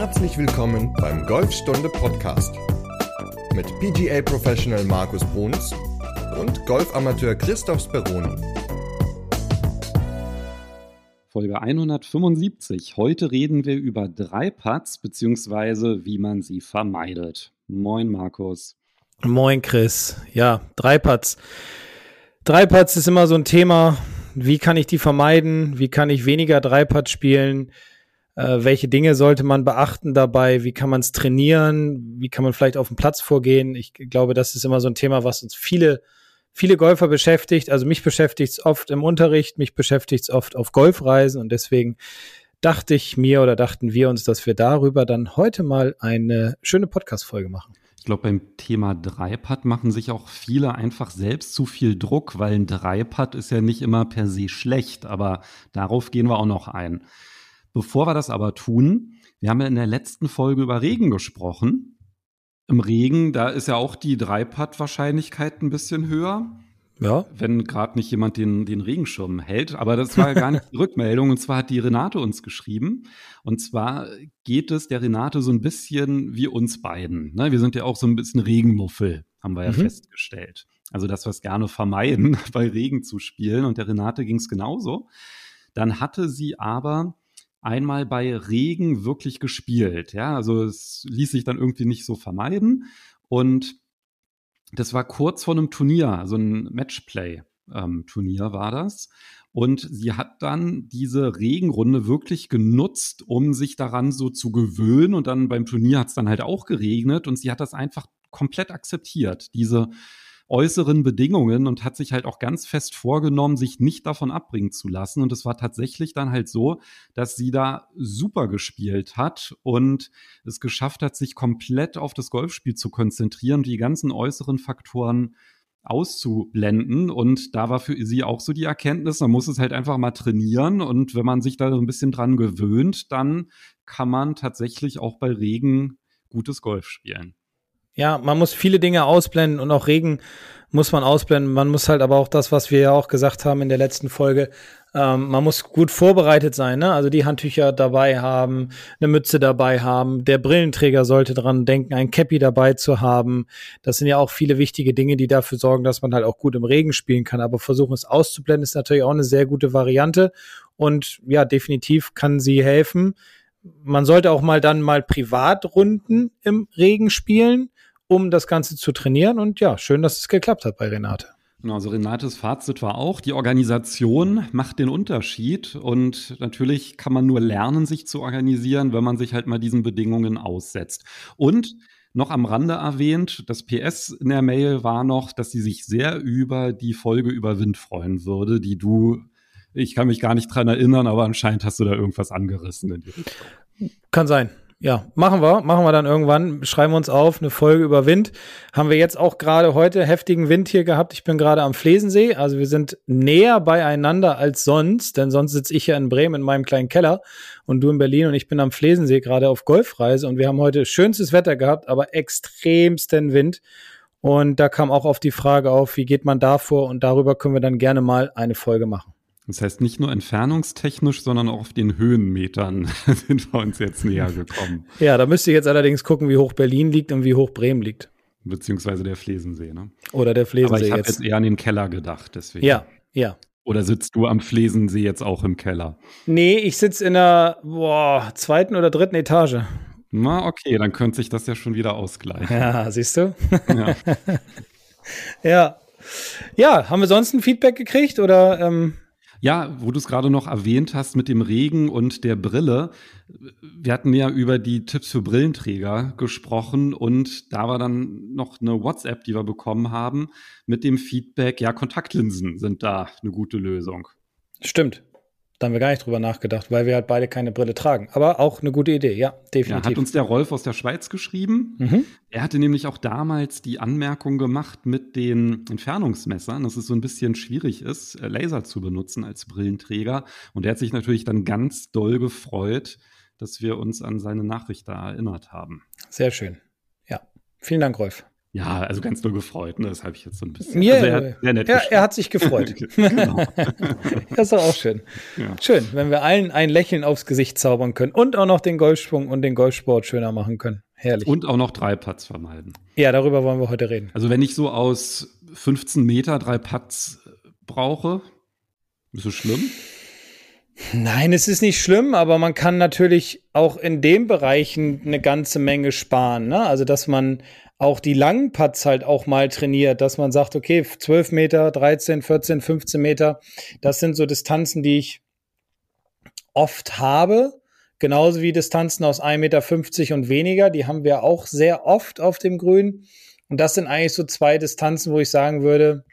Herzlich willkommen beim Golfstunde Podcast mit PGA Professional Markus Bruns und Golfamateur Christoph Speroni. Folge 175. Heute reden wir über drei Putts bzw. wie man sie vermeidet. Moin Markus. Moin Chris. Ja, drei Putts. Drei Putts ist immer so ein Thema. Wie kann ich die vermeiden? Wie kann ich weniger Dreipad spielen? Äh, welche Dinge sollte man beachten dabei? Wie kann man es trainieren? Wie kann man vielleicht auf dem Platz vorgehen? Ich glaube, das ist immer so ein Thema, was uns viele, viele Golfer beschäftigt. Also mich beschäftigt es oft im Unterricht, mich beschäftigt es oft auf Golfreisen und deswegen dachte ich mir oder dachten wir uns, dass wir darüber dann heute mal eine schöne Podcast-Folge machen. Ich glaube, beim Thema Dreipad machen sich auch viele einfach selbst zu viel Druck, weil ein Dreipad ist ja nicht immer per se schlecht, aber darauf gehen wir auch noch ein. Bevor wir das aber tun, wir haben ja in der letzten Folge über Regen gesprochen. Im Regen, da ist ja auch die Dreipad-Wahrscheinlichkeit ein bisschen höher. Ja. Wenn gerade nicht jemand den, den Regenschirm hält. Aber das war ja gar nicht die Rückmeldung. Und zwar hat die Renate uns geschrieben. Und zwar geht es der Renate so ein bisschen wie uns beiden. Ne? Wir sind ja auch so ein bisschen Regenmuffel, haben wir ja mhm. festgestellt. Also, dass wir es gerne vermeiden, bei Regen zu spielen. Und der Renate ging es genauso. Dann hatte sie aber einmal bei Regen wirklich gespielt. Ja, also es ließ sich dann irgendwie nicht so vermeiden. Und das war kurz vor einem Turnier, so ein Matchplay-Turnier ähm, war das. Und sie hat dann diese Regenrunde wirklich genutzt, um sich daran so zu gewöhnen. Und dann beim Turnier hat es dann halt auch geregnet und sie hat das einfach komplett akzeptiert, diese äußeren Bedingungen und hat sich halt auch ganz fest vorgenommen, sich nicht davon abbringen zu lassen. Und es war tatsächlich dann halt so, dass sie da super gespielt hat und es geschafft hat, sich komplett auf das Golfspiel zu konzentrieren die ganzen äußeren Faktoren auszublenden. Und da war für sie auch so die Erkenntnis, man muss es halt einfach mal trainieren. Und wenn man sich da so ein bisschen dran gewöhnt, dann kann man tatsächlich auch bei Regen gutes Golf spielen. Ja, man muss viele Dinge ausblenden und auch Regen muss man ausblenden. Man muss halt aber auch das, was wir ja auch gesagt haben in der letzten Folge, ähm, man muss gut vorbereitet sein, ne? Also die Handtücher dabei haben, eine Mütze dabei haben. Der Brillenträger sollte dran denken, ein Cappy dabei zu haben. Das sind ja auch viele wichtige Dinge, die dafür sorgen, dass man halt auch gut im Regen spielen kann. Aber versuchen es auszublenden ist natürlich auch eine sehr gute Variante. Und ja, definitiv kann sie helfen. Man sollte auch mal dann mal Privatrunden im Regen spielen um das Ganze zu trainieren. Und ja, schön, dass es geklappt hat bei Renate. Genau, also Renates Fazit war auch, die Organisation macht den Unterschied und natürlich kann man nur lernen, sich zu organisieren, wenn man sich halt mal diesen Bedingungen aussetzt. Und noch am Rande erwähnt, das PS in der Mail war noch, dass sie sich sehr über die Folge über Wind freuen würde, die du, ich kann mich gar nicht dran erinnern, aber anscheinend hast du da irgendwas angerissen. Kann sein. Ja, machen wir, machen wir dann irgendwann. Schreiben wir uns auf, eine Folge über Wind. Haben wir jetzt auch gerade heute heftigen Wind hier gehabt. Ich bin gerade am Flesensee, also wir sind näher beieinander als sonst, denn sonst sitze ich ja in Bremen in meinem kleinen Keller und du in Berlin und ich bin am Flesensee gerade auf Golfreise und wir haben heute schönstes Wetter gehabt, aber extremsten Wind. Und da kam auch auf die Frage auf, wie geht man da vor und darüber können wir dann gerne mal eine Folge machen. Das heißt, nicht nur entfernungstechnisch, sondern auch auf den Höhenmetern sind wir uns jetzt näher gekommen. Ja, da müsste ich jetzt allerdings gucken, wie hoch Berlin liegt und wie hoch Bremen liegt. Beziehungsweise der Flesensee, ne? Oder der Flesensee. Aber ich habe jetzt eher an den Keller gedacht, deswegen. Ja, ja. Oder sitzt du am Flesensee jetzt auch im Keller? Nee, ich sitze in der boah, zweiten oder dritten Etage. Na, okay, dann könnte sich das ja schon wieder ausgleichen. Ja, siehst du? Ja. ja. Ja, haben wir sonst ein Feedback gekriegt oder ähm ja, wo du es gerade noch erwähnt hast mit dem Regen und der Brille. Wir hatten ja über die Tipps für Brillenträger gesprochen und da war dann noch eine WhatsApp, die wir bekommen haben mit dem Feedback, ja, Kontaktlinsen sind da eine gute Lösung. Stimmt. Da haben wir gar nicht drüber nachgedacht, weil wir halt beide keine Brille tragen. Aber auch eine gute Idee, ja, definitiv. Ja, hat uns der Rolf aus der Schweiz geschrieben. Mhm. Er hatte nämlich auch damals die Anmerkung gemacht mit den Entfernungsmessern, dass es so ein bisschen schwierig ist, äh, Laser zu benutzen als Brillenträger. Und er hat sich natürlich dann ganz doll gefreut, dass wir uns an seine Nachricht da erinnert haben. Sehr schön. Ja, vielen Dank, Rolf. Ja, also ganz nur gefreut, ne? das habe ich jetzt so ein bisschen. Yeah, also er, er, nett ja, er hat sich gefreut. genau. das ist doch auch schön. Ja. Schön, wenn wir allen ein Lächeln aufs Gesicht zaubern können und auch noch den Golfsprung und den Golfsport schöner machen können. Herrlich. Und auch noch drei Putts vermeiden. Ja, darüber wollen wir heute reden. Also wenn ich so aus 15 Meter drei Putts brauche, ist es schlimm? Nein, es ist nicht schlimm, aber man kann natürlich auch in den Bereichen eine ganze Menge sparen. Ne? Also, dass man auch die langen Putts halt auch mal trainiert, dass man sagt, okay, 12 Meter, 13, 14, 15 Meter, das sind so Distanzen, die ich oft habe. Genauso wie Distanzen aus 1,50 Meter und weniger, die haben wir auch sehr oft auf dem Grün. Und das sind eigentlich so zwei Distanzen, wo ich sagen würde,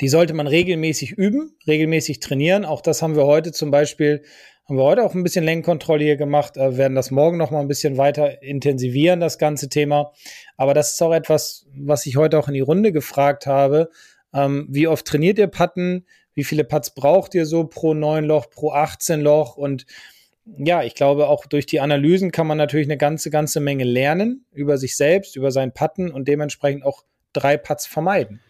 die sollte man regelmäßig üben, regelmäßig trainieren. Auch das haben wir heute zum Beispiel, haben wir heute auch ein bisschen Lenkkontrolle hier gemacht, äh, werden das morgen noch mal ein bisschen weiter intensivieren, das ganze Thema. Aber das ist auch etwas, was ich heute auch in die Runde gefragt habe. Ähm, wie oft trainiert ihr Patten? Wie viele Putts braucht ihr so pro 9 Loch, pro 18 Loch? Und ja, ich glaube, auch durch die Analysen kann man natürlich eine ganze, ganze Menge lernen über sich selbst, über seinen Patten und dementsprechend auch drei Putts vermeiden.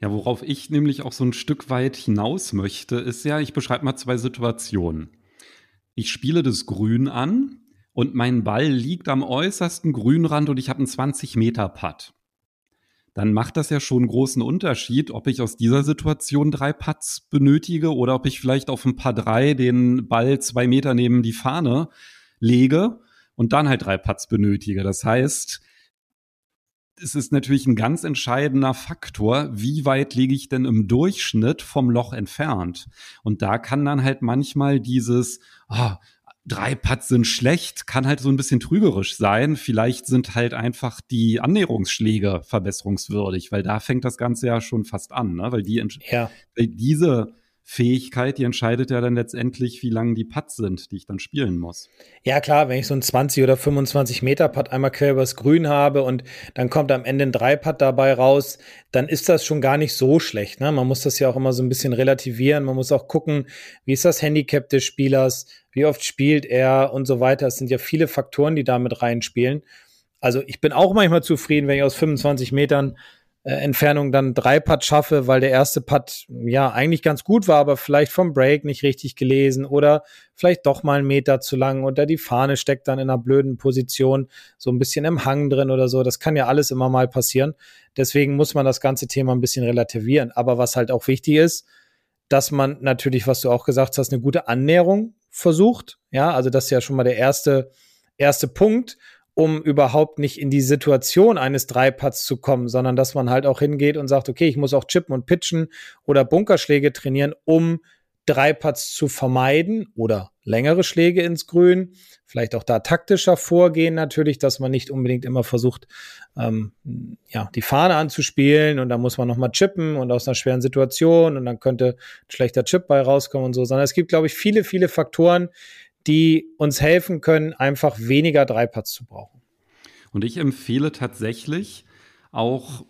Ja, worauf ich nämlich auch so ein Stück weit hinaus möchte, ist ja, ich beschreibe mal zwei Situationen. Ich spiele das Grün an und mein Ball liegt am äußersten Grünrand und ich habe einen 20 Meter Putt. Dann macht das ja schon einen großen Unterschied, ob ich aus dieser Situation drei Putts benötige oder ob ich vielleicht auf ein paar drei den Ball zwei Meter neben die Fahne lege und dann halt drei Putts benötige. Das heißt, es ist natürlich ein ganz entscheidender Faktor, wie weit liege ich denn im Durchschnitt vom Loch entfernt. Und da kann dann halt manchmal dieses, oh, drei Putts sind schlecht, kann halt so ein bisschen trügerisch sein. Vielleicht sind halt einfach die Annäherungsschläge verbesserungswürdig, weil da fängt das Ganze ja schon fast an, ne? weil die, ja. weil diese Fähigkeit, die entscheidet ja dann letztendlich, wie lang die Putts sind, die ich dann spielen muss. Ja, klar, wenn ich so einen 20 oder 25 Meter Putt einmal quer übers Grün habe und dann kommt am Ende ein Drei-Putt dabei raus, dann ist das schon gar nicht so schlecht. Ne? Man muss das ja auch immer so ein bisschen relativieren. Man muss auch gucken, wie ist das Handicap des Spielers, wie oft spielt er und so weiter. Es sind ja viele Faktoren, die da mit reinspielen. Also ich bin auch manchmal zufrieden, wenn ich aus 25 Metern Entfernung dann drei Putt schaffe, weil der erste Putt ja eigentlich ganz gut war, aber vielleicht vom Break nicht richtig gelesen oder vielleicht doch mal einen Meter zu lang oder die Fahne steckt dann in einer blöden Position, so ein bisschen im Hang drin oder so. Das kann ja alles immer mal passieren. Deswegen muss man das ganze Thema ein bisschen relativieren. Aber was halt auch wichtig ist, dass man natürlich, was du auch gesagt hast, eine gute Annäherung versucht. Ja, also das ist ja schon mal der erste, erste Punkt um überhaupt nicht in die Situation eines Dreipads zu kommen, sondern dass man halt auch hingeht und sagt, okay, ich muss auch chippen und pitchen oder Bunkerschläge trainieren, um Dreipads zu vermeiden oder längere Schläge ins Grün. Vielleicht auch da taktischer vorgehen natürlich, dass man nicht unbedingt immer versucht, ähm, ja, die Fahne anzuspielen und dann muss man nochmal chippen und aus einer schweren Situation und dann könnte ein schlechter Chip bei rauskommen und so, sondern es gibt, glaube ich, viele, viele Faktoren, die uns helfen können, einfach weniger Dreipads zu brauchen. Und ich empfehle tatsächlich auch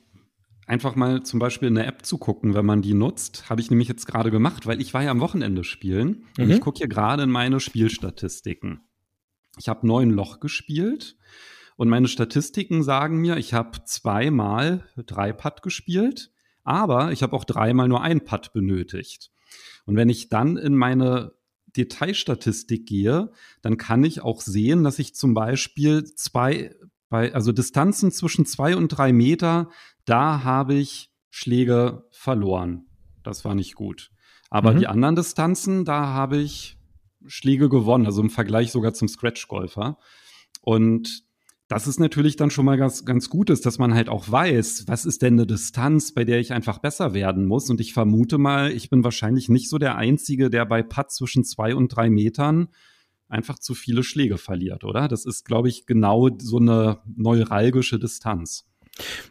einfach mal zum Beispiel eine App zu gucken, wenn man die nutzt. Habe ich nämlich jetzt gerade gemacht, weil ich war ja am Wochenende spielen mhm. und ich gucke hier gerade in meine Spielstatistiken. Ich habe neun Loch gespielt und meine Statistiken sagen mir, ich habe zweimal drei Putt gespielt, aber ich habe auch dreimal nur ein Putt benötigt. Und wenn ich dann in meine Detailstatistik gehe, dann kann ich auch sehen, dass ich zum Beispiel zwei, bei, also Distanzen zwischen zwei und drei Meter, da habe ich Schläge verloren. Das war nicht gut. Aber mhm. die anderen Distanzen, da habe ich Schläge gewonnen, also im Vergleich sogar zum Scratch-Golfer. Und das ist natürlich dann schon mal ganz, ganz gut ist, dass man halt auch weiß, was ist denn eine Distanz, bei der ich einfach besser werden muss. Und ich vermute mal, ich bin wahrscheinlich nicht so der Einzige, der bei Putt zwischen zwei und drei Metern einfach zu viele Schläge verliert, oder? Das ist, glaube ich, genau so eine neuralgische Distanz.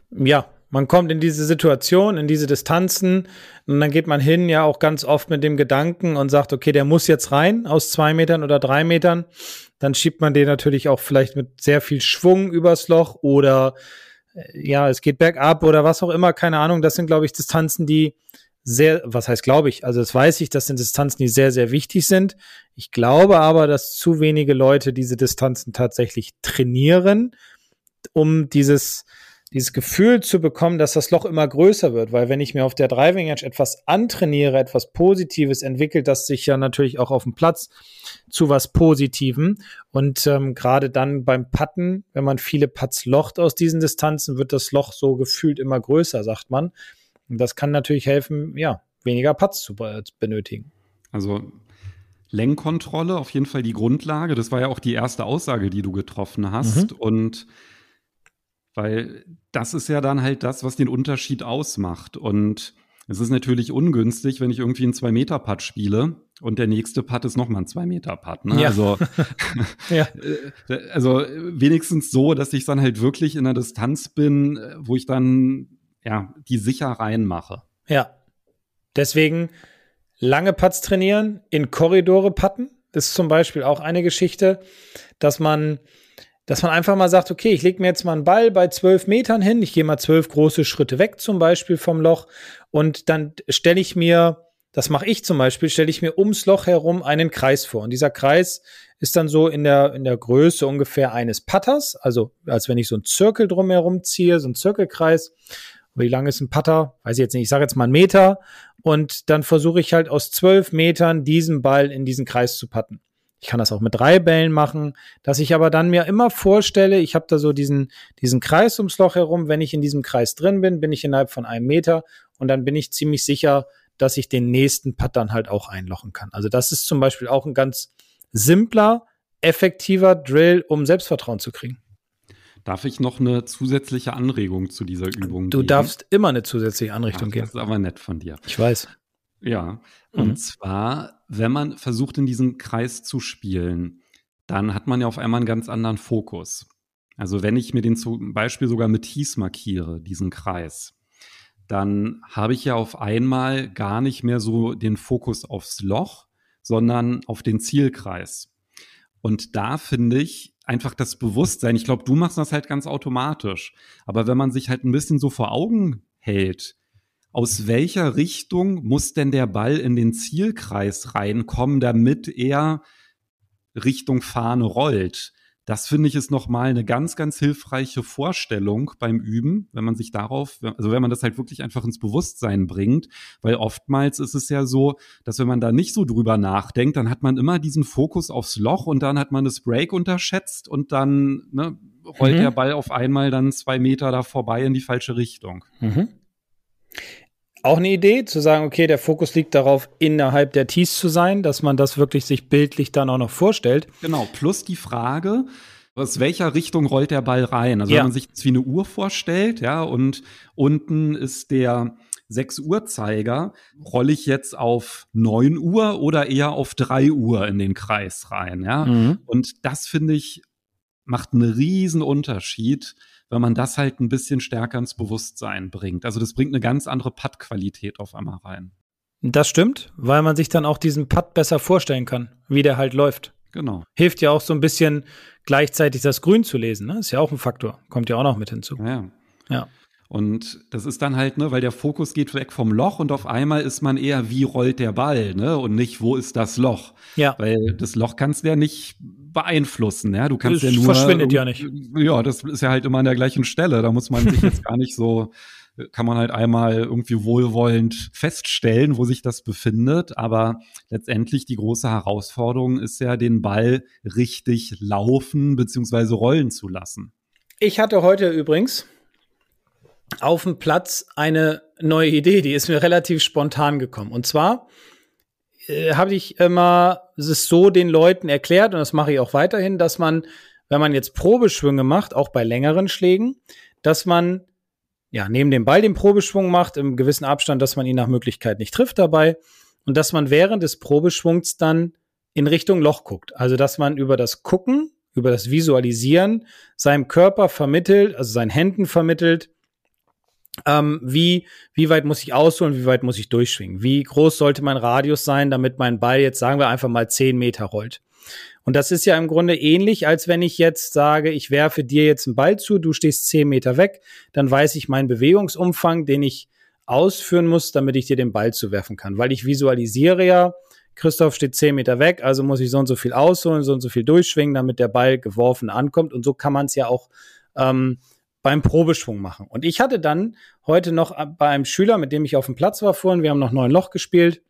Ja, man kommt in diese Situation, in diese Distanzen und dann geht man hin, ja auch ganz oft mit dem Gedanken und sagt, okay, der muss jetzt rein aus zwei Metern oder drei Metern dann schiebt man den natürlich auch vielleicht mit sehr viel Schwung übers Loch oder äh, ja, es geht bergab oder was auch immer, keine Ahnung. Das sind, glaube ich, Distanzen, die sehr, was heißt glaube ich, also das weiß ich, das sind Distanzen, die sehr, sehr wichtig sind. Ich glaube aber, dass zu wenige Leute diese Distanzen tatsächlich trainieren, um dieses, dieses Gefühl zu bekommen, dass das Loch immer größer wird, weil wenn ich mir auf der Driving Edge etwas antrainiere, etwas Positives, entwickelt das sich ja natürlich auch auf dem Platz zu was Positivem. Und ähm, gerade dann beim Putten, wenn man viele Putts locht aus diesen Distanzen, wird das Loch so gefühlt immer größer, sagt man. Und das kann natürlich helfen, ja, weniger Putts zu benötigen. Also Lenkkontrolle auf jeden Fall die Grundlage. Das war ja auch die erste Aussage, die du getroffen hast. Mhm. Und weil das ist ja dann halt das, was den Unterschied ausmacht. Und es ist natürlich ungünstig, wenn ich irgendwie einen 2-Meter-Putt spiele und der nächste Putt ist nochmal ein 2-Meter-Putt. Ne? Ja. Also, ja. Äh, also wenigstens so, dass ich dann halt wirklich in der Distanz bin, äh, wo ich dann ja die sicher reinmache. Ja. Deswegen lange Putts trainieren, in Korridore putten. Ist zum Beispiel auch eine Geschichte, dass man dass man einfach mal sagt, okay, ich lege mir jetzt mal einen Ball bei zwölf Metern hin, ich gehe mal zwölf große Schritte weg zum Beispiel vom Loch und dann stelle ich mir, das mache ich zum Beispiel, stelle ich mir ums Loch herum einen Kreis vor. Und dieser Kreis ist dann so in der, in der Größe ungefähr eines Putters, also als wenn ich so einen Zirkel drumherum ziehe, so einen Zirkelkreis. Wie lang ist ein Putter? Weiß ich jetzt nicht, ich sage jetzt mal einen Meter. Und dann versuche ich halt aus zwölf Metern diesen Ball in diesen Kreis zu putten. Ich kann das auch mit drei Bällen machen, dass ich aber dann mir immer vorstelle, ich habe da so diesen, diesen Kreis ums Loch herum. Wenn ich in diesem Kreis drin bin, bin ich innerhalb von einem Meter und dann bin ich ziemlich sicher, dass ich den nächsten Putt dann halt auch einlochen kann. Also das ist zum Beispiel auch ein ganz simpler, effektiver Drill, um Selbstvertrauen zu kriegen. Darf ich noch eine zusätzliche Anregung zu dieser Übung Du geben? darfst immer eine zusätzliche Anregung geben. Das ist aber nett von dir. Ich weiß. Ja, und mhm. zwar, wenn man versucht, in diesem Kreis zu spielen, dann hat man ja auf einmal einen ganz anderen Fokus. Also wenn ich mir den zum Beispiel sogar mit Hieß markiere, diesen Kreis, dann habe ich ja auf einmal gar nicht mehr so den Fokus aufs Loch, sondern auf den Zielkreis. Und da finde ich einfach das Bewusstsein, ich glaube, du machst das halt ganz automatisch, aber wenn man sich halt ein bisschen so vor Augen hält, aus welcher Richtung muss denn der Ball in den Zielkreis reinkommen, damit er Richtung Fahne rollt? Das finde ich ist nochmal eine ganz, ganz hilfreiche Vorstellung beim Üben, wenn man sich darauf, also wenn man das halt wirklich einfach ins Bewusstsein bringt, weil oftmals ist es ja so, dass wenn man da nicht so drüber nachdenkt, dann hat man immer diesen Fokus aufs Loch und dann hat man das Break unterschätzt und dann ne, rollt mhm. der Ball auf einmal dann zwei Meter da vorbei in die falsche Richtung. Mhm. Auch eine Idee, zu sagen, okay, der Fokus liegt darauf, innerhalb der Tees zu sein, dass man das wirklich sich bildlich dann auch noch vorstellt. Genau, plus die Frage, aus welcher Richtung rollt der Ball rein? Also ja. wenn man sich das wie eine Uhr vorstellt, ja, und unten ist der 6 Uhr Zeiger, rolle ich jetzt auf 9 Uhr oder eher auf 3 Uhr in den Kreis rein, ja? Mhm. Und das finde ich macht einen riesen Unterschied, wenn man das halt ein bisschen stärker ins Bewusstsein bringt. Also das bringt eine ganz andere Putt-Qualität auf einmal rein. Das stimmt, weil man sich dann auch diesen Putt besser vorstellen kann, wie der halt läuft. Genau. Hilft ja auch so ein bisschen gleichzeitig das Grün zu lesen, ne? Ist ja auch ein Faktor. Kommt ja auch noch mit hinzu. Ja. Ja. Und das ist dann halt, ne, weil der Fokus geht weg vom Loch und auf einmal ist man eher, wie rollt der Ball, ne? Und nicht, wo ist das Loch? Ja. Weil das Loch kannst du ja nicht beeinflussen, ja. Du kannst das ja nur. verschwindet ja nicht. Ja, das ist ja halt immer an der gleichen Stelle. Da muss man sich jetzt gar nicht so, kann man halt einmal irgendwie wohlwollend feststellen, wo sich das befindet. Aber letztendlich die große Herausforderung ist ja, den Ball richtig laufen beziehungsweise rollen zu lassen. Ich hatte heute übrigens auf dem Platz eine neue Idee, die ist mir relativ spontan gekommen. Und zwar äh, habe ich immer es so den Leuten erklärt, und das mache ich auch weiterhin, dass man, wenn man jetzt Probeschwünge macht, auch bei längeren Schlägen, dass man ja neben dem Ball den Probeschwung macht, im gewissen Abstand, dass man ihn nach Möglichkeit nicht trifft dabei und dass man während des Probeschwungs dann in Richtung Loch guckt. Also dass man über das Gucken, über das Visualisieren seinem Körper vermittelt, also seinen Händen vermittelt, ähm, wie, wie weit muss ich ausholen, wie weit muss ich durchschwingen? Wie groß sollte mein Radius sein, damit mein Ball jetzt, sagen wir einfach mal, zehn Meter rollt? Und das ist ja im Grunde ähnlich, als wenn ich jetzt sage, ich werfe dir jetzt einen Ball zu, du stehst zehn Meter weg, dann weiß ich meinen Bewegungsumfang, den ich ausführen muss, damit ich dir den Ball zuwerfen kann. Weil ich visualisiere ja, Christoph steht zehn Meter weg, also muss ich so und so viel ausholen, so und so viel durchschwingen, damit der Ball geworfen ankommt. Und so kann man es ja auch ähm, beim Probeschwung machen. Und ich hatte dann heute noch bei einem Schüler, mit dem ich auf dem Platz war vorhin, wir haben noch neun Loch gespielt,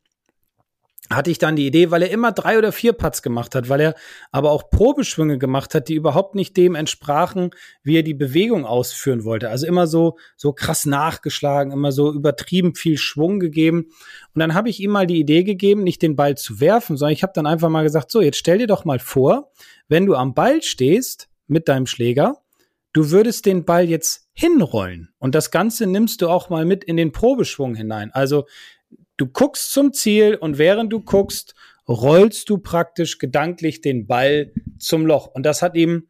hatte ich dann die Idee, weil er immer drei oder vier Putts gemacht hat, weil er aber auch Probeschwünge gemacht hat, die überhaupt nicht dem entsprachen, wie er die Bewegung ausführen wollte. Also immer so, so krass nachgeschlagen, immer so übertrieben viel Schwung gegeben. Und dann habe ich ihm mal die Idee gegeben, nicht den Ball zu werfen, sondern ich habe dann einfach mal gesagt, so, jetzt stell dir doch mal vor, wenn du am Ball stehst mit deinem Schläger, du würdest den Ball jetzt hinrollen. Und das Ganze nimmst du auch mal mit in den Probeschwung hinein. Also Du guckst zum Ziel und während du guckst, rollst du praktisch gedanklich den Ball zum Loch. Und das hat ihm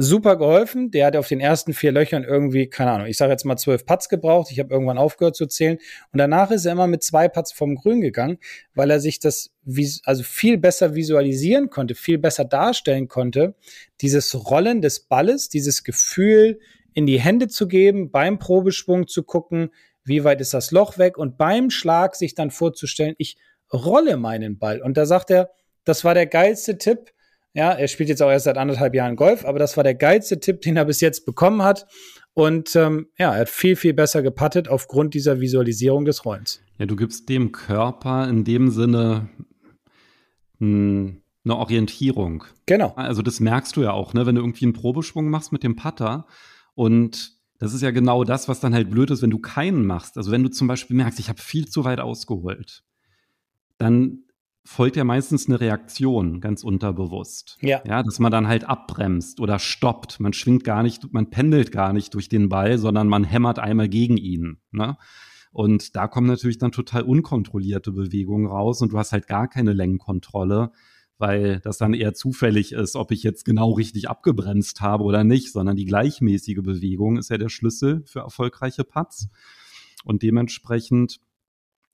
super geholfen. Der hat auf den ersten vier Löchern irgendwie, keine Ahnung, ich sage jetzt mal zwölf Putts gebraucht. Ich habe irgendwann aufgehört zu zählen. Und danach ist er immer mit zwei Putts vom Grün gegangen, weil er sich das also viel besser visualisieren konnte, viel besser darstellen konnte. Dieses Rollen des Balles, dieses Gefühl in die Hände zu geben, beim Probeschwung zu gucken, wie weit ist das Loch weg und beim Schlag sich dann vorzustellen, ich rolle meinen Ball. Und da sagt er, das war der geilste Tipp. Ja, er spielt jetzt auch erst seit anderthalb Jahren Golf, aber das war der geilste Tipp, den er bis jetzt bekommen hat. Und ähm, ja, er hat viel, viel besser gepattet aufgrund dieser Visualisierung des Rollens. Ja, du gibst dem Körper in dem Sinne mh, hm, eine Orientierung. Genau. Also das merkst du ja auch, ne? wenn du irgendwie einen Probeschwung machst mit dem Putter und das ist ja genau das, was dann halt blöd ist, wenn du keinen machst. Also wenn du zum Beispiel merkst, ich habe viel zu weit ausgeholt, dann folgt ja meistens eine Reaktion, ganz unterbewusst. Ja. Ja, dass man dann halt abbremst oder stoppt. Man schwingt gar nicht, man pendelt gar nicht durch den Ball, sondern man hämmert einmal gegen ihn. Ne? Und da kommen natürlich dann total unkontrollierte Bewegungen raus und du hast halt gar keine Längenkontrolle weil das dann eher zufällig ist, ob ich jetzt genau richtig abgebremst habe oder nicht, sondern die gleichmäßige Bewegung ist ja der Schlüssel für erfolgreiche Putts. Und dementsprechend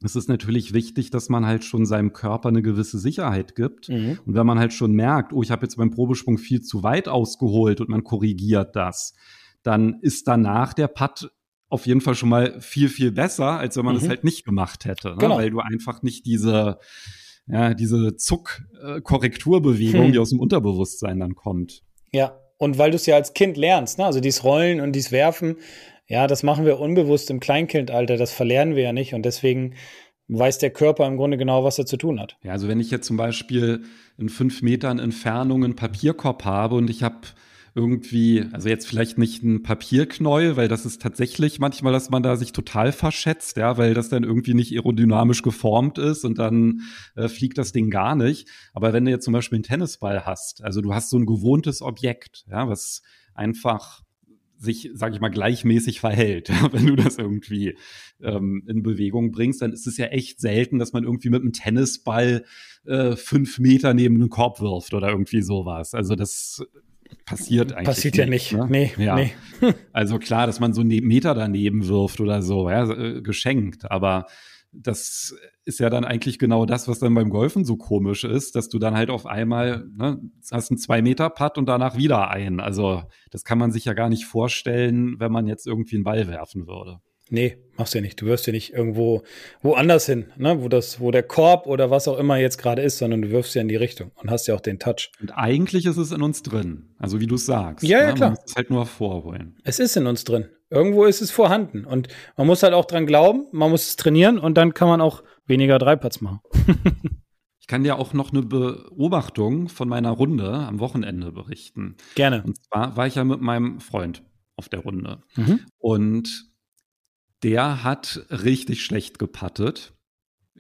ist es natürlich wichtig, dass man halt schon seinem Körper eine gewisse Sicherheit gibt. Mhm. Und wenn man halt schon merkt, oh, ich habe jetzt beim Probesprung viel zu weit ausgeholt und man korrigiert das, dann ist danach der Putt auf jeden Fall schon mal viel, viel besser, als wenn man es mhm. halt nicht gemacht hätte. Ne? Genau. Weil du einfach nicht diese ja, diese Zuck-Korrekturbewegung, hm. die aus dem Unterbewusstsein dann kommt. Ja, und weil du es ja als Kind lernst, ne? also dieses Rollen und dieses Werfen, ja, das machen wir unbewusst im Kleinkindalter, das verlernen wir ja nicht und deswegen weiß der Körper im Grunde genau, was er zu tun hat. Ja, also wenn ich jetzt zum Beispiel in fünf Metern Entfernung einen Papierkorb habe und ich habe irgendwie, also jetzt vielleicht nicht ein Papierknäuel, weil das ist tatsächlich manchmal, dass man da sich total verschätzt, ja, weil das dann irgendwie nicht aerodynamisch geformt ist und dann äh, fliegt das Ding gar nicht. Aber wenn du jetzt zum Beispiel einen Tennisball hast, also du hast so ein gewohntes Objekt, ja, was einfach sich, sag ich mal, gleichmäßig verhält. Wenn du das irgendwie ähm, in Bewegung bringst, dann ist es ja echt selten, dass man irgendwie mit einem Tennisball äh, fünf Meter neben einen Korb wirft oder irgendwie sowas. Also das passiert eigentlich. Passiert ja nicht. Ne? Nee, ja. nee. also klar, dass man so einen Meter daneben wirft oder so, ja, äh, geschenkt. Aber das ist ja dann eigentlich genau das, was dann beim Golfen so komisch ist, dass du dann halt auf einmal ne, hast einen zwei Meter Putt und danach wieder ein. Also das kann man sich ja gar nicht vorstellen, wenn man jetzt irgendwie einen Ball werfen würde. Nee, machst du ja nicht. Du wirfst ja nicht irgendwo woanders hin, ne? wo, das, wo der Korb oder was auch immer jetzt gerade ist, sondern du wirfst ja in die Richtung und hast ja auch den Touch. Und eigentlich ist es in uns drin, also wie du es sagst. Ja, ja, ne? klar. Man muss es halt nur hervorholen. Es ist in uns drin. Irgendwo ist es vorhanden. Und man muss halt auch dran glauben, man muss es trainieren und dann kann man auch weniger Dreipads machen. Ich kann dir auch noch eine Beobachtung von meiner Runde am Wochenende berichten. Gerne. Und zwar war ich ja mit meinem Freund auf der Runde. Mhm. Und der hat richtig schlecht gepattet.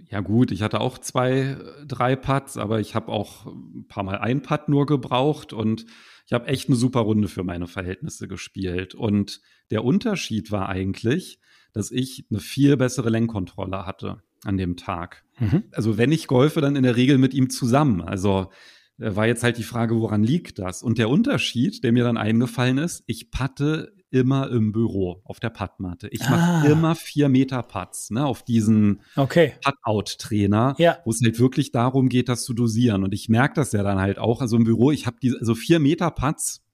Ja gut, ich hatte auch zwei, drei Putts, aber ich habe auch ein paar Mal ein Putt nur gebraucht und ich habe echt eine super Runde für meine Verhältnisse gespielt. Und der Unterschied war eigentlich, dass ich eine viel bessere Lenkkontrolle hatte an dem Tag. Mhm. Also wenn ich golfe, dann in der Regel mit ihm zusammen. Also äh, war jetzt halt die Frage, woran liegt das? Und der Unterschied, der mir dann eingefallen ist, ich patte immer im Büro auf der Puttmatte. Ich mache ah. immer vier Meter Putts ne, auf diesen okay. Putt-Out-Trainer, ja. wo es halt wirklich darum geht, das zu dosieren. Und ich merke das ja dann halt auch. Also im Büro, ich habe diese, also vier Meter Putts,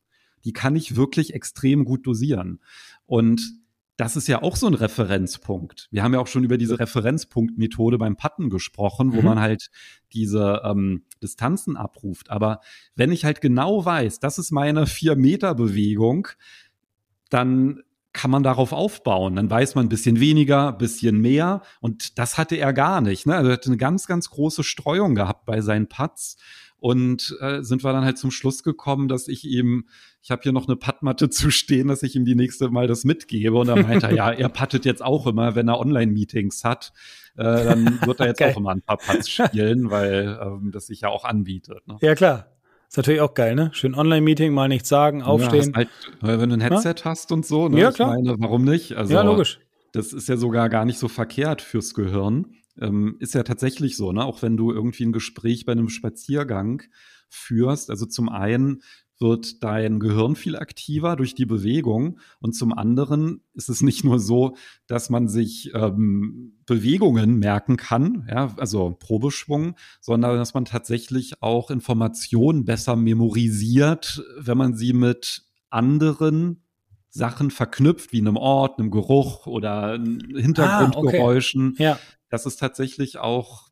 die kann ich wirklich extrem gut dosieren. Und das ist ja auch so ein Referenzpunkt. Wir haben ja auch schon über diese Referenzpunktmethode beim Putten gesprochen, wo mhm. man halt diese ähm, Distanzen abruft. Aber wenn ich halt genau weiß, das ist meine vier Meter Bewegung, dann kann man darauf aufbauen. Dann weiß man ein bisschen weniger, ein bisschen mehr. Und das hatte er gar nicht. Ne? Also er hatte eine ganz, ganz große Streuung gehabt bei seinen Putts. Und äh, sind wir dann halt zum Schluss gekommen, dass ich ihm, ich habe hier noch eine Puttmatte zu stehen, dass ich ihm die nächste Mal das mitgebe. Und er meinte, ja, er puttet jetzt auch immer, wenn er Online-Meetings hat, äh, dann wird er jetzt auch immer ein paar Putts spielen, weil ähm, das sich ja auch anbietet. Ne? Ja, klar. Ist natürlich auch geil, ne? Schön Online-Meeting, mal nichts sagen, aufstehen. Ja, halt, wenn du ein Headset ja? hast und so, ne? Ja, klar. Meine, warum nicht? Also, ja, logisch. Das ist ja sogar gar nicht so verkehrt fürs Gehirn. Ähm, ist ja tatsächlich so, ne? Auch wenn du irgendwie ein Gespräch bei einem Spaziergang führst. Also zum einen wird dein Gehirn viel aktiver durch die Bewegung und zum anderen ist es nicht nur so, dass man sich ähm, Bewegungen merken kann, ja, also Probeschwung, sondern dass man tatsächlich auch Informationen besser memorisiert, wenn man sie mit anderen Sachen verknüpft, wie einem Ort, einem Geruch oder Hintergrundgeräuschen. Ah, okay. ja. Das ist tatsächlich auch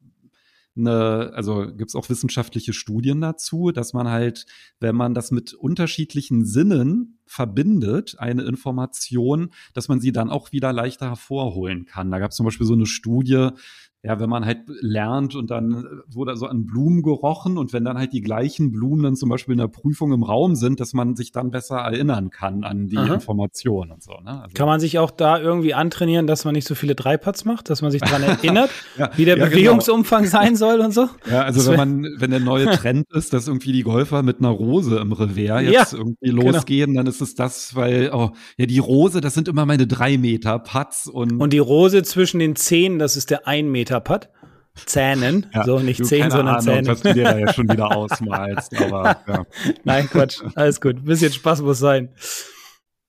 eine, also gibt es auch wissenschaftliche Studien dazu, dass man halt, wenn man das mit unterschiedlichen Sinnen verbindet, eine Information, dass man sie dann auch wieder leichter hervorholen kann. Da gab es zum Beispiel so eine Studie, ja, wenn man halt lernt und dann wurde so an Blumen gerochen und wenn dann halt die gleichen Blumen dann zum Beispiel in der Prüfung im Raum sind, dass man sich dann besser erinnern kann an die Aha. Informationen und so. Ne? Also kann man sich auch da irgendwie antrainieren, dass man nicht so viele Dreipads macht, dass man sich daran erinnert, ja, wie der ja, genau. Bewegungsumfang genau. sein soll und so? Ja, also wenn man, wenn der neue Trend ist, dass irgendwie die Golfer mit einer Rose im Revers jetzt ja, irgendwie genau. losgehen, genau. dann ist es das, weil, oh, ja, die Rose, das sind immer meine drei Meter Putts und. Und die Rose zwischen den Zehen, das ist der ein Meter Putt. Zähnen, ja, so nicht Zehen, sondern Ahnung, Zähnen. Was du dir da ja schon wieder ausmalst, aber ja. Nein, Quatsch, alles gut. Ein bisschen Spaß muss sein.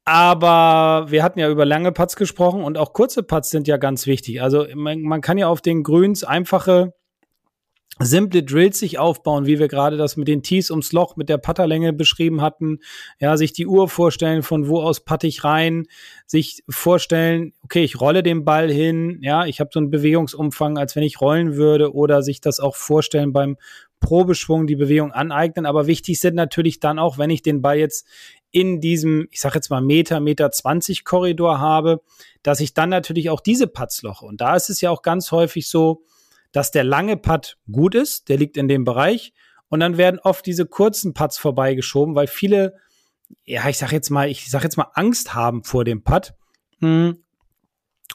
Aber wir hatten ja über lange Putts gesprochen und auch kurze Putts sind ja ganz wichtig. Also man, man kann ja auf den Grüns einfache simple Drills sich aufbauen, wie wir gerade das mit den Tees ums Loch mit der Putterlänge beschrieben hatten. Ja, sich die Uhr vorstellen, von wo aus patte ich rein, sich vorstellen, okay, ich rolle den Ball hin, ja, ich habe so einen Bewegungsumfang, als wenn ich rollen würde oder sich das auch vorstellen beim Probeschwung, die Bewegung aneignen. Aber wichtig sind natürlich dann auch, wenn ich den Ball jetzt in diesem, ich sage jetzt mal Meter, Meter 20 Korridor habe, dass ich dann natürlich auch diese Putts loche. Und da ist es ja auch ganz häufig so, dass der lange Putt gut ist, der liegt in dem Bereich. Und dann werden oft diese kurzen Putts vorbeigeschoben, weil viele, ja, ich sag jetzt mal, ich sag jetzt mal Angst haben vor dem Putt. Hm,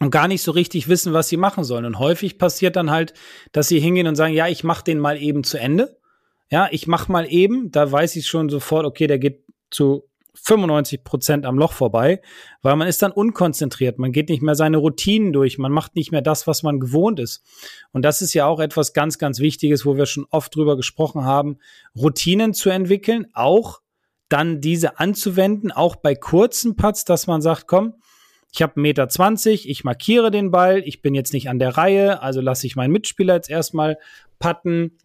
und gar nicht so richtig wissen, was sie machen sollen. Und häufig passiert dann halt, dass sie hingehen und sagen, ja, ich mach den mal eben zu Ende. Ja, ich mach mal eben, da weiß ich schon sofort, okay, der geht zu 95 Prozent am Loch vorbei, weil man ist dann unkonzentriert, man geht nicht mehr seine Routinen durch, man macht nicht mehr das, was man gewohnt ist. Und das ist ja auch etwas ganz, ganz Wichtiges, wo wir schon oft drüber gesprochen haben, Routinen zu entwickeln, auch dann diese anzuwenden, auch bei kurzen Putts, dass man sagt, komm, ich habe Meter 20, ich markiere den Ball, ich bin jetzt nicht an der Reihe, also lasse ich meinen Mitspieler jetzt erstmal putten,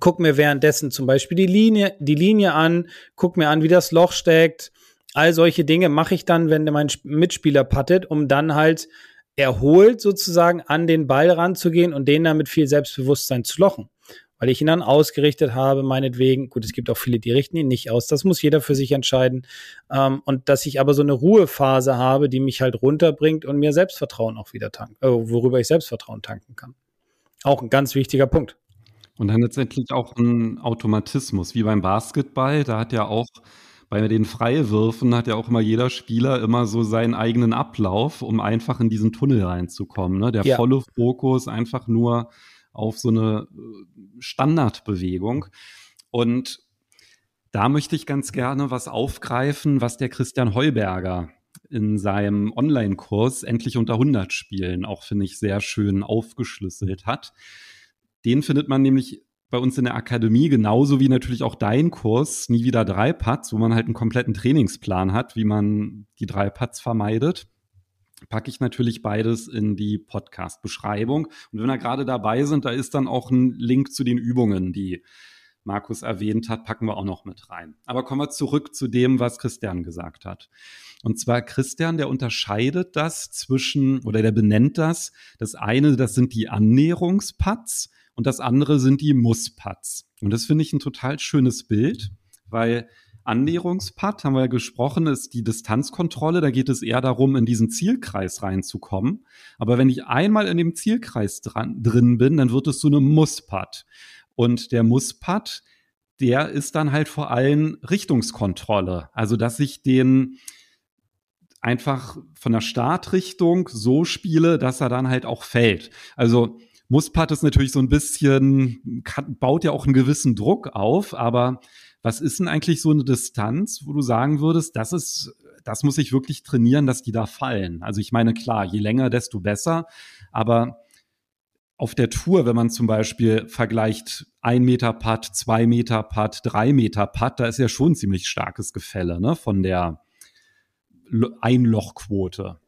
guck mir währenddessen zum Beispiel die Linie, die Linie an, guck mir an, wie das Loch steckt. All solche Dinge mache ich dann, wenn mein Mitspieler puttet, um dann halt erholt sozusagen an den Ball ranzugehen und den dann mit viel Selbstbewusstsein zu lochen. Weil ich ihn dann ausgerichtet habe, meinetwegen. Gut, es gibt auch viele, die richten ihn nicht aus. Das muss jeder für sich entscheiden. Ähm, und dass ich aber so eine Ruhephase habe, die mich halt runterbringt und mir Selbstvertrauen auch wieder tanken, äh, worüber ich Selbstvertrauen tanken kann. Auch ein ganz wichtiger Punkt. Und dann letztendlich auch ein Automatismus, wie beim Basketball. Da hat ja auch bei den Freiwürfen hat ja auch immer jeder Spieler immer so seinen eigenen Ablauf, um einfach in diesen Tunnel reinzukommen. Ne? Der ja. volle Fokus einfach nur auf so eine äh, Standardbewegung. Und da möchte ich ganz gerne was aufgreifen, was der Christian Heuberger in seinem Online-Kurs Endlich unter 100 Spielen auch, finde ich, sehr schön aufgeschlüsselt hat. Den findet man nämlich bei uns in der Akademie, genauso wie natürlich auch dein Kurs, nie wieder drei Putts, wo man halt einen kompletten Trainingsplan hat, wie man die drei Putts vermeidet. Packe ich natürlich beides in die Podcast-Beschreibung. Und wenn wir gerade dabei sind, da ist dann auch ein Link zu den Übungen, die Markus erwähnt hat, packen wir auch noch mit rein. Aber kommen wir zurück zu dem, was Christian gesagt hat. Und zwar Christian, der unterscheidet das zwischen, oder der benennt das. Das eine, das sind die Annäherungsputts und das andere sind die Musspats. Und das finde ich ein total schönes Bild, weil Annäherungspad, haben wir ja gesprochen, ist die Distanzkontrolle. Da geht es eher darum, in diesen Zielkreis reinzukommen. Aber wenn ich einmal in dem Zielkreis dran, drin bin, dann wird es so eine Musspad. Und der Musspad, der ist dann halt vor allem Richtungskontrolle. Also, dass ich den einfach von der Startrichtung so spiele, dass er dann halt auch fällt. Also, Musspad ist natürlich so ein bisschen, baut ja auch einen gewissen Druck auf, aber was ist denn eigentlich so eine Distanz, wo du sagen würdest, das ist, das muss ich wirklich trainieren, dass die da fallen? Also ich meine, klar, je länger, desto besser, aber auf der Tour, wenn man zum Beispiel vergleicht ein Meter Putt, zwei Meter Putt, drei Meter Putt, da ist ja schon ziemlich starkes Gefälle, ne, von der Einlochquote.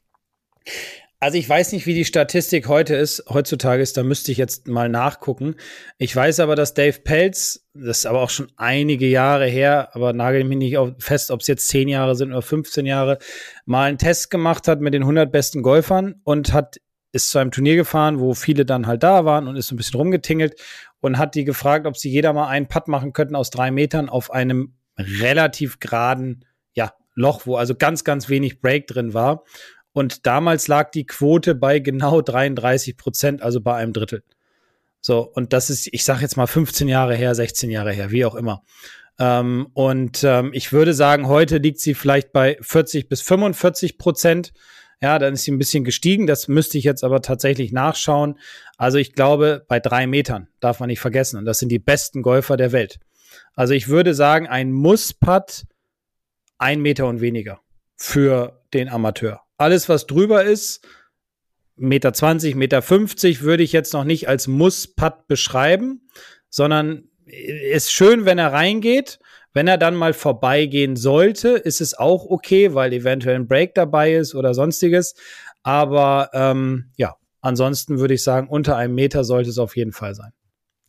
Also ich weiß nicht, wie die Statistik heute ist, heutzutage ist, da müsste ich jetzt mal nachgucken. Ich weiß aber, dass Dave Pelz, das ist aber auch schon einige Jahre her, aber nagel mich nicht fest, ob es jetzt zehn Jahre sind oder 15 Jahre, mal einen Test gemacht hat mit den 100 besten Golfern und hat ist zu einem Turnier gefahren, wo viele dann halt da waren und ist so ein bisschen rumgetingelt und hat die gefragt, ob sie jeder mal einen Putt machen könnten aus drei Metern auf einem relativ geraden, ja, Loch, wo also ganz, ganz wenig Break drin war. Und damals lag die Quote bei genau 33 Prozent, also bei einem Drittel. So, und das ist, ich sage jetzt mal 15 Jahre her, 16 Jahre her, wie auch immer. Ähm, und ähm, ich würde sagen, heute liegt sie vielleicht bei 40 bis 45 Prozent. Ja, dann ist sie ein bisschen gestiegen. Das müsste ich jetzt aber tatsächlich nachschauen. Also ich glaube, bei drei Metern darf man nicht vergessen. Und das sind die besten Golfer der Welt. Also ich würde sagen, ein Muss-Putt ein Meter und weniger für den Amateur. Alles, was drüber ist, Meter 20, Meter 50, würde ich jetzt noch nicht als Muss-Putt beschreiben, sondern ist schön, wenn er reingeht. Wenn er dann mal vorbeigehen sollte, ist es auch okay, weil eventuell ein Break dabei ist oder sonstiges. Aber ähm, ja, ansonsten würde ich sagen, unter einem Meter sollte es auf jeden Fall sein.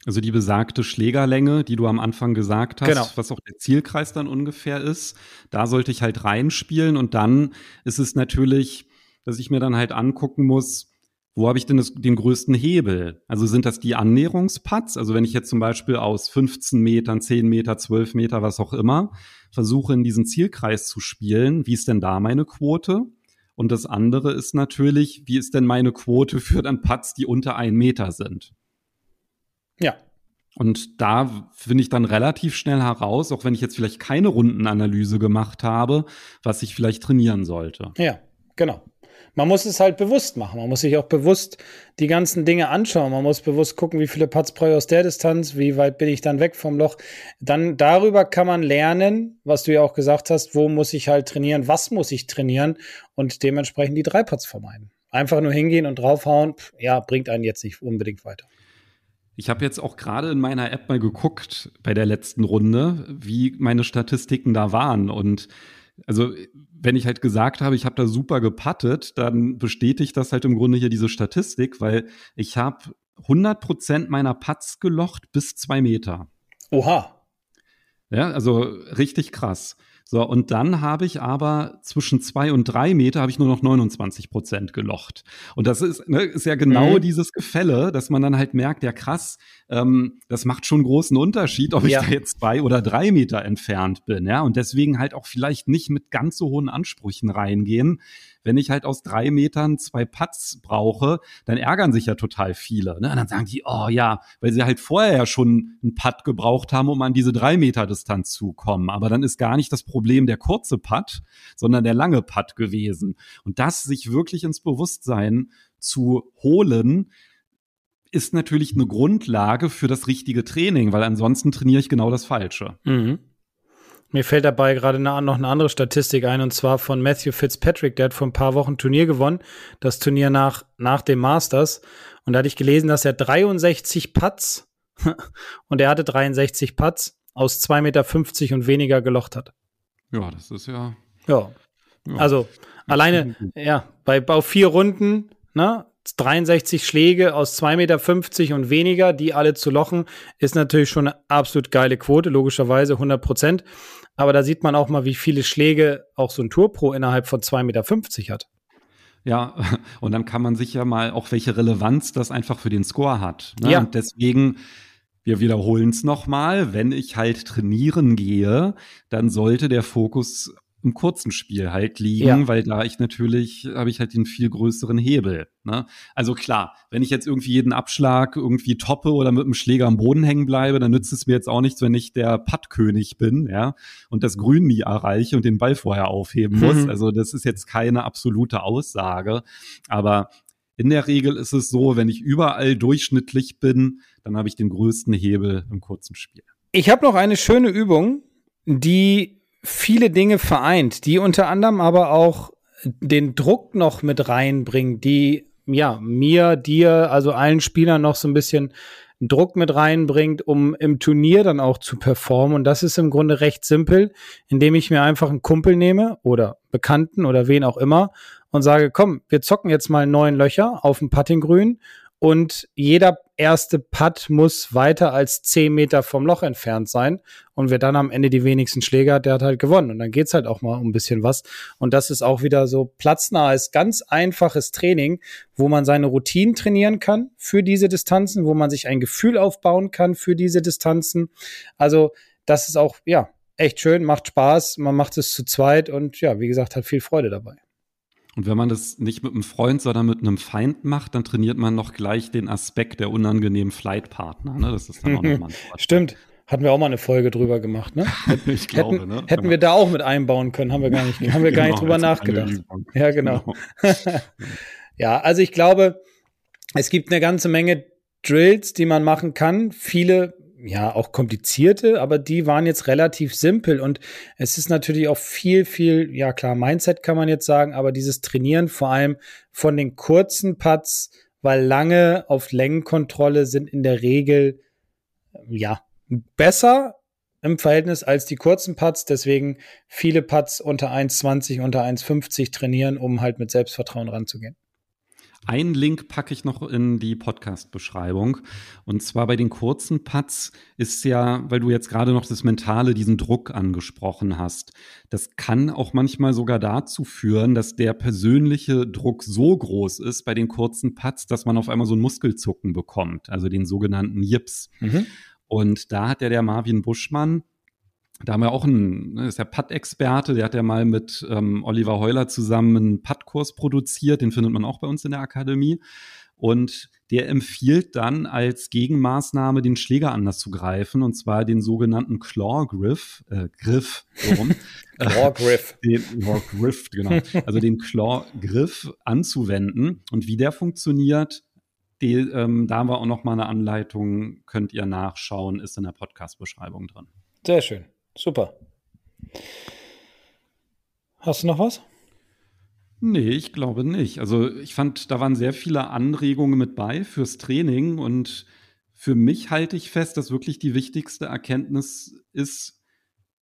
Also die besagte Schlägerlänge, die du am Anfang gesagt hast, genau. was auch der Zielkreis dann ungefähr ist, da sollte ich halt reinspielen und dann ist es natürlich, dass ich mir dann halt angucken muss, wo habe ich denn das, den größten Hebel? Also sind das die Annäherungspads? Also wenn ich jetzt zum Beispiel aus 15 Metern, 10 Meter, 12 Meter, was auch immer, versuche in diesen Zielkreis zu spielen, wie ist denn da meine Quote? Und das andere ist natürlich, wie ist denn meine Quote für dann Pads, die unter einen Meter sind? Ja. Und da finde ich dann relativ schnell heraus, auch wenn ich jetzt vielleicht keine Rundenanalyse gemacht habe, was ich vielleicht trainieren sollte. Ja, genau. Man muss es halt bewusst machen. Man muss sich auch bewusst die ganzen Dinge anschauen. Man muss bewusst gucken, wie viele Putts brauche ich aus der Distanz, wie weit bin ich dann weg vom Loch. Dann darüber kann man lernen, was du ja auch gesagt hast, wo muss ich halt trainieren, was muss ich trainieren und dementsprechend die drei Putts vermeiden. Einfach nur hingehen und draufhauen, ja, bringt einen jetzt nicht unbedingt weiter. Ich habe jetzt auch gerade in meiner App mal geguckt bei der letzten Runde, wie meine Statistiken da waren. Und also, wenn ich halt gesagt habe, ich habe da super gepattet, dann bestätigt das halt im Grunde hier diese Statistik, weil ich habe 100% meiner Putts gelocht bis zwei Meter. Oha. Ja, also richtig krass. So, und dann habe ich aber zwischen zwei und drei Meter habe ich nur noch 29 Prozent gelocht. Und das ist, ne, ist ja genau mhm. dieses Gefälle, dass man dann halt merkt, ja krass, ähm, das macht schon großen Unterschied, ob ja. ich da jetzt zwei oder drei Meter entfernt bin. Ja, und deswegen halt auch vielleicht nicht mit ganz so hohen Ansprüchen reingehen, wenn ich halt aus drei Metern zwei Putts brauche, dann ärgern sich ja total viele. Ne? Und dann sagen die, oh ja, weil sie halt vorher ja schon einen Putt gebraucht haben, um an diese drei Meter Distanz zu kommen. Aber dann ist gar nicht das Problem der kurze Putt, sondern der lange Putt gewesen. Und das sich wirklich ins Bewusstsein zu holen, ist natürlich eine Grundlage für das richtige Training, weil ansonsten trainiere ich genau das Falsche. Mhm. Mir fällt dabei gerade noch eine andere Statistik ein, und zwar von Matthew Fitzpatrick, der hat vor ein paar Wochen ein Turnier gewonnen, das Turnier nach, nach dem Masters. Und da hatte ich gelesen, dass er 63 Putts, und er hatte 63 Putts, aus 2,50 Meter und weniger gelocht hat. Ja, das ist ja. Ja. ja. Also alleine, ja, bei, bei vier Runden, ne, 63 Schläge aus 2,50 Meter und weniger, die alle zu lochen, ist natürlich schon eine absolut geile Quote, logischerweise 100 Prozent. Aber da sieht man auch mal, wie viele Schläge auch so ein Tourpro innerhalb von 2,50 Meter hat. Ja, und dann kann man sich ja mal auch, welche Relevanz das einfach für den Score hat. Ne? Ja. Und deswegen wir wiederholen es nochmal, wenn ich halt trainieren gehe, dann sollte der Fokus im kurzen Spiel halt liegen, ja. weil da ich natürlich, habe ich halt den viel größeren Hebel. Ne? Also klar, wenn ich jetzt irgendwie jeden Abschlag irgendwie toppe oder mit dem Schläger am Boden hängen bleibe, dann nützt es mir jetzt auch nichts, wenn ich der Puttkönig bin, ja, und das Grün nie erreiche und den Ball vorher aufheben muss. Mhm. Also das ist jetzt keine absolute Aussage, aber in der Regel ist es so, wenn ich überall durchschnittlich bin, dann habe ich den größten Hebel im kurzen Spiel. Ich habe noch eine schöne Übung, die viele Dinge vereint, die unter anderem aber auch den Druck noch mit reinbringt, die ja mir, dir, also allen Spielern noch so ein bisschen Druck mit reinbringt, um im Turnier dann auch zu performen. Und das ist im Grunde recht simpel, indem ich mir einfach einen Kumpel nehme oder Bekannten oder wen auch immer und sage, komm, wir zocken jetzt mal neun Löcher auf dem Puttinggrün und jeder erste Putt muss weiter als zehn Meter vom Loch entfernt sein. Und wer dann am Ende die wenigsten Schläge hat, der hat halt gewonnen. Und dann geht's halt auch mal um ein bisschen was. Und das ist auch wieder so platznahes, ganz einfaches Training, wo man seine Routinen trainieren kann für diese Distanzen, wo man sich ein Gefühl aufbauen kann für diese Distanzen. Also das ist auch, ja, echt schön, macht Spaß, man macht es zu zweit und ja, wie gesagt, hat viel Freude dabei. Und wenn man das nicht mit einem Freund, sondern mit einem Feind macht, dann trainiert man noch gleich den Aspekt der unangenehmen Flightpartner. Ne? Das ist dann auch nochmal Stimmt. Hatten wir auch mal eine Folge drüber gemacht, ne? ich glaube, hätten, ne? Hätten wir da auch mit einbauen können, haben wir gar nicht, haben wir genau, gar nicht genau, drüber nachgedacht. Ja, genau. genau. ja, also ich glaube, es gibt eine ganze Menge Drills, die man machen kann. Viele ja auch komplizierte, aber die waren jetzt relativ simpel und es ist natürlich auch viel, viel, ja klar, Mindset kann man jetzt sagen, aber dieses Trainieren vor allem von den kurzen Putts, weil lange auf Längenkontrolle sind in der Regel, ja, besser im Verhältnis als die kurzen Putts, deswegen viele Putts unter 1,20, unter 1,50 trainieren, um halt mit Selbstvertrauen ranzugehen. Einen Link packe ich noch in die Podcast-Beschreibung. Und zwar bei den kurzen Putts ist ja, weil du jetzt gerade noch das Mentale, diesen Druck angesprochen hast. Das kann auch manchmal sogar dazu führen, dass der persönliche Druck so groß ist bei den kurzen Putts, dass man auf einmal so ein Muskelzucken bekommt, also den sogenannten Jips. Mhm. Und da hat ja der Marvin Buschmann da haben wir auch einen, ne, ist der Putt-Experte, der hat ja mal mit ähm, Oliver Heuler zusammen einen Putt-Kurs produziert, den findet man auch bei uns in der Akademie. Und der empfiehlt dann als Gegenmaßnahme, den Schläger anders zu greifen, und zwar den sogenannten Claw Griff, äh, Griff, warum? Claw Griff. den Claw Griff, genau. Also den Claw Griff anzuwenden. Und wie der funktioniert, die, ähm, da haben wir auch noch mal eine Anleitung, könnt ihr nachschauen, ist in der Podcast-Beschreibung drin. Sehr schön. Super. Hast du noch was? Nee, ich glaube nicht. Also ich fand, da waren sehr viele Anregungen mit bei fürs Training und für mich halte ich fest, dass wirklich die wichtigste Erkenntnis ist,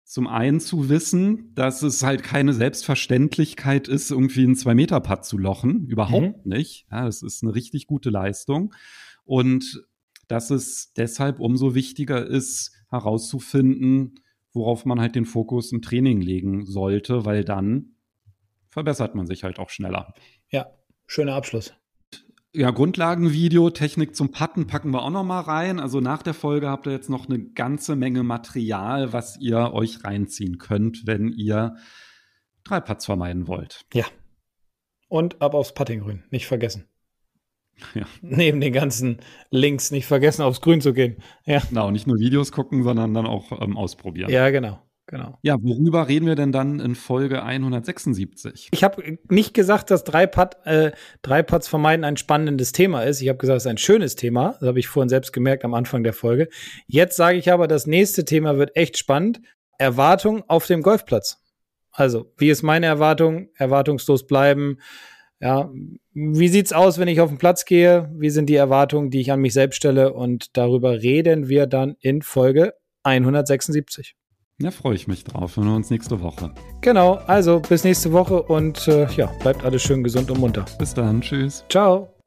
zum einen zu wissen, dass es halt keine Selbstverständlichkeit ist, irgendwie einen Zwei-Meter-Putt zu lochen. Überhaupt mhm. nicht. Ja, das ist eine richtig gute Leistung. Und dass es deshalb umso wichtiger ist, herauszufinden, worauf man halt den Fokus im Training legen sollte, weil dann verbessert man sich halt auch schneller. Ja, schöner Abschluss. Ja, Grundlagenvideo, Technik zum Patten packen wir auch noch mal rein. Also nach der Folge habt ihr jetzt noch eine ganze Menge Material, was ihr euch reinziehen könnt, wenn ihr drei Putts vermeiden wollt. Ja. Und ab aufs Puttinggrün, nicht vergessen. Ja. Neben den ganzen Links nicht vergessen, aufs Grün zu gehen. Ja. Genau, nicht nur Videos gucken, sondern dann auch ähm, ausprobieren. Ja, genau. Genau. Ja, worüber reden wir denn dann in Folge 176? Ich habe nicht gesagt, dass drei, Putt, äh, drei Putts vermeiden ein spannendes Thema ist. Ich habe gesagt, es ist ein schönes Thema. Das habe ich vorhin selbst gemerkt am Anfang der Folge. Jetzt sage ich aber, das nächste Thema wird echt spannend. Erwartung auf dem Golfplatz. Also, wie ist meine Erwartung? Erwartungslos bleiben, ja, wie sieht's aus, wenn ich auf den Platz gehe? Wie sind die Erwartungen, die ich an mich selbst stelle? Und darüber reden wir dann in Folge 176. Ja, freue ich mich drauf. Wir hören uns nächste Woche. Genau, also bis nächste Woche und äh, ja, bleibt alles schön gesund und munter. Bis dann, tschüss. Ciao.